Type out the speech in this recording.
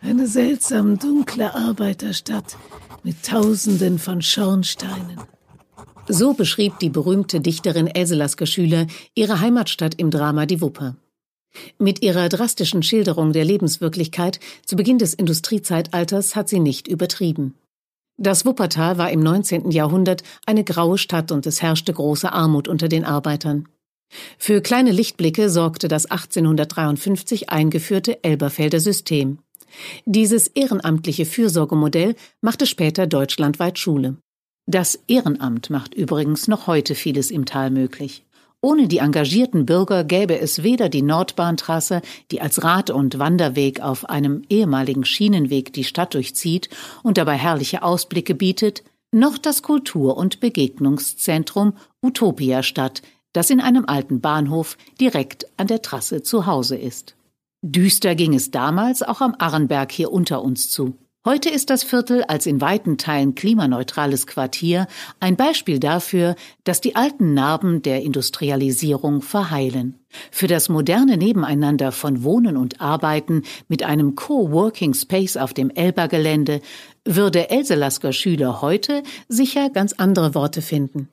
Eine seltsam dunkle Arbeiterstadt mit Tausenden von Schornsteinen. So beschrieb die berühmte Dichterin Else Lasker Schüler ihre Heimatstadt im Drama Die Wupper. Mit ihrer drastischen Schilderung der Lebenswirklichkeit zu Beginn des Industriezeitalters hat sie nicht übertrieben. Das Wuppertal war im 19. Jahrhundert eine graue Stadt und es herrschte große Armut unter den Arbeitern. Für kleine Lichtblicke sorgte das 1853 eingeführte Elberfelder System. Dieses ehrenamtliche Fürsorgemodell machte später deutschlandweit Schule. Das Ehrenamt macht übrigens noch heute vieles im Tal möglich. Ohne die engagierten Bürger gäbe es weder die Nordbahntrasse, die als Rad- und Wanderweg auf einem ehemaligen Schienenweg die Stadt durchzieht und dabei herrliche Ausblicke bietet, noch das Kultur- und Begegnungszentrum Utopia Stadt, das in einem alten Bahnhof direkt an der Trasse zu Hause ist. Düster ging es damals auch am Arrenberg hier unter uns zu. Heute ist das Viertel als in weiten Teilen klimaneutrales Quartier ein Beispiel dafür, dass die alten Narben der Industrialisierung verheilen. Für das moderne Nebeneinander von Wohnen und Arbeiten mit einem Coworking Space auf dem Elba-Gelände würde Else Lasker Schüler heute sicher ganz andere Worte finden.